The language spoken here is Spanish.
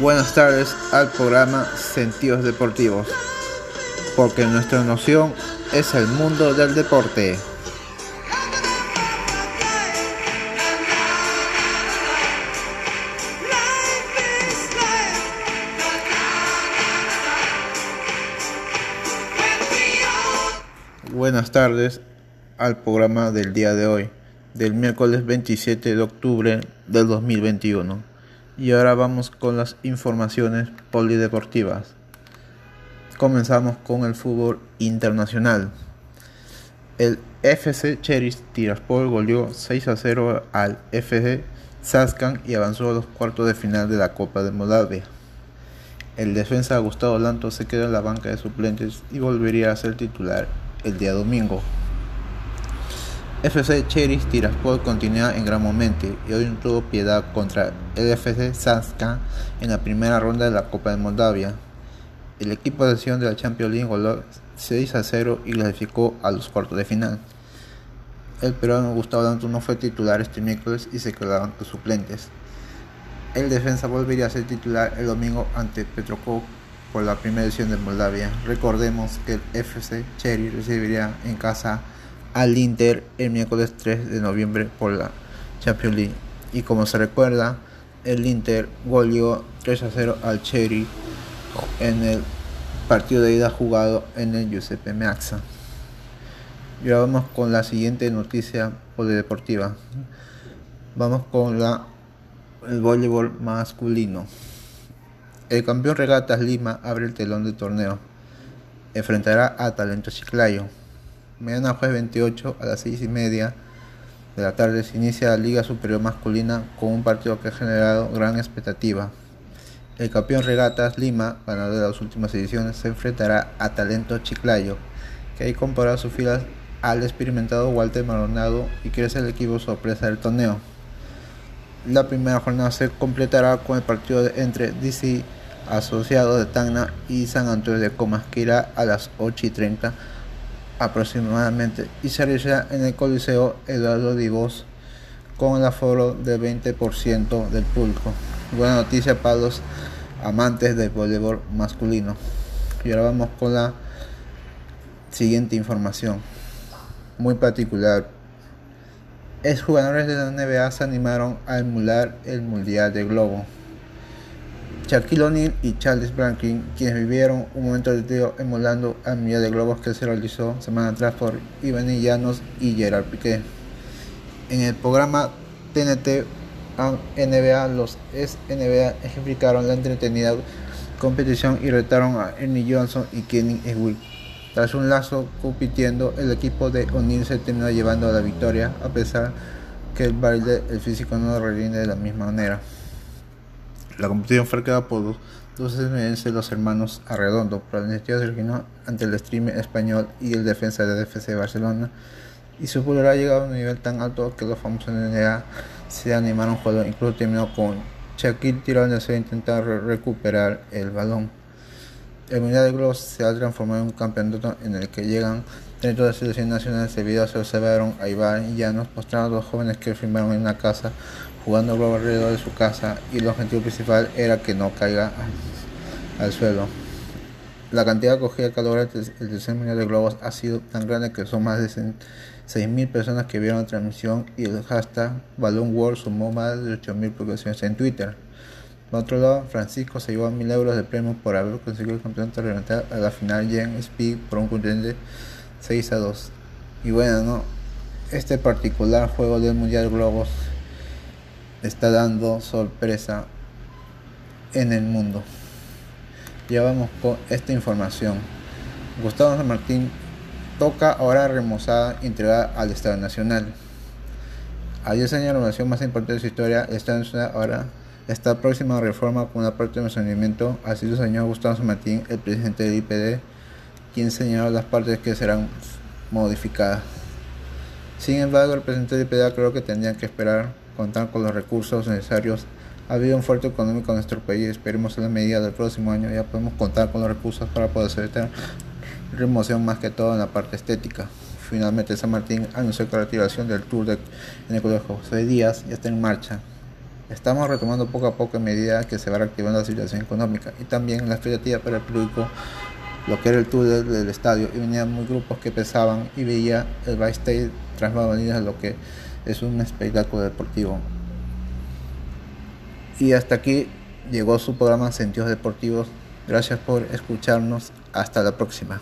Buenas tardes al programa Sentidos Deportivos, porque nuestra noción es el mundo del deporte. Buenas tardes al programa del día de hoy, del miércoles 27 de octubre del 2021. Y ahora vamos con las informaciones polideportivas. Comenzamos con el fútbol internacional. El FC Cheris Tiraspol goleó 6 a 0 al FC Saskan y avanzó a los cuartos de final de la Copa de Moldavia. El defensa Gustavo Lanto se quedó en la banca de suplentes y volvería a ser titular el día domingo. FC Cheris Tiraspol continúa en gran momento y hoy no tuvo piedad contra el FC Sanska en la primera ronda de la Copa de Moldavia. El equipo de acción de la Champions League goló 6 a 0 y clasificó a los cuartos de final. El peruano Gustavo Lanto no fue titular este miércoles y se quedaron los suplentes. El defensa volvería a ser titular el domingo ante Petrokov por la primera edición de Moldavia. Recordemos que el FC Cherry recibiría en casa al Inter el miércoles 3 de noviembre por la Champions League. Y como se recuerda, el Inter goleó 3 a 0 al Cherry en el partido de ida jugado en el Giuseppe Meazza. Y ahora vamos con la siguiente noticia polideportiva. Vamos con la, el voleibol masculino. El campeón Regatas Lima abre el telón del torneo. Enfrentará a Talento Chiclayo. Mañana jueves 28 a las 6 y media de la tarde se inicia la Liga Superior Masculina con un partido que ha generado gran expectativa. El campeón Regatas Lima, ganador de las últimas ediciones, se enfrentará a Talento Chiclayo, que ha comparado sus filas al experimentado Walter Maronado y quiere ser el equipo sorpresa del torneo. La primera jornada se completará con el partido entre DC asociado de Tacna y San Antonio de Comas, que irá a las 8 y 30 aproximadamente y se realizará en el Coliseo Eduardo Divos con el aforo del 20% del público. Buena noticia para los amantes del voleibol masculino. Y ahora vamos con la siguiente información, muy particular. Es jugadores de la NBA se animaron a emular el Mundial de Globo. Shaquille O'Neal y Charles Franklin, quienes vivieron un momento de tío emulando al Mundial de Globos que se realizó semana atrás por Iván Llanos y Gerard Piqué. En el programa TNT NBA, los ex NBA ejemplificaron la entretenida competición y retaron a Ernie Johnson y Kenny Ewick. Tras un lazo compitiendo, el equipo de O'Neal se terminó llevando a la victoria, a pesar que el baile el físico no rinde de la misma manera. La competición fue creada por los dos estadounidenses, los hermanos Arredondo, pero la iniciativa se originó ante el streamer español y el defensa de FC Barcelona, y su popularidad ha llegado a un nivel tan alto que los famosos NBA se animaron a jugar, incluso terminó con Shaquille tirando a intentar recuperar el balón. El Mundial de Globos se ha transformado en un campeonato en el que llegan dentro de las selecciones nacionales debido a se observaron a Iván y Llanos mostrando a los jóvenes que firmaron en una casa jugando globo alrededor de su casa y el objetivo principal era que no caiga al, suelo. La cantidad acogida que logra el tercer mundial de globos ha sido tan grande que son más de 6.000 personas que vieron la transmisión y el hashtag Balloon World sumó más de 8.000 publicaciones en Twitter. Por otro lado, Francisco se llevó 1.000 euros de premio por haber conseguido el campeonato reventar a la final Gen Speed por un contundente 6 a 2. Y bueno, ¿no? este particular juego del Mundial Globos está dando sorpresa en el mundo. Ya vamos con esta información. Gustavo San Martín toca ahora remozada entregada al Estado Nacional. A 10 años la relación más importante de su historia, el Estado Nacional ahora está próxima a reforma con una parte de mantenimiento. Así lo señaló Gustavo San Martín, el presidente del IPD, quien señaló las partes que serán modificadas. Sin embargo, el presidente del IPD creo que tendrían que esperar contar con los recursos necesarios. Ha habido un fuerte económico en nuestro país. Esperemos en la medida del próximo año ya podemos contar con los recursos para poder hacer esta remoción más que todo en la parte estética. Finalmente San Martín anunció que la activación del tour de, en el Colegio José Díaz ya está en marcha. Estamos retomando poco a poco en medida que se va reactivando la situación económica y también la expectativa para el público, lo que era el tour del, estadio, y venían muy grupos que pesaban y veía el backstage tras de lo que es un espectáculo deportivo. Y hasta aquí llegó su programa Sentidos Deportivos. Gracias por escucharnos. Hasta la próxima.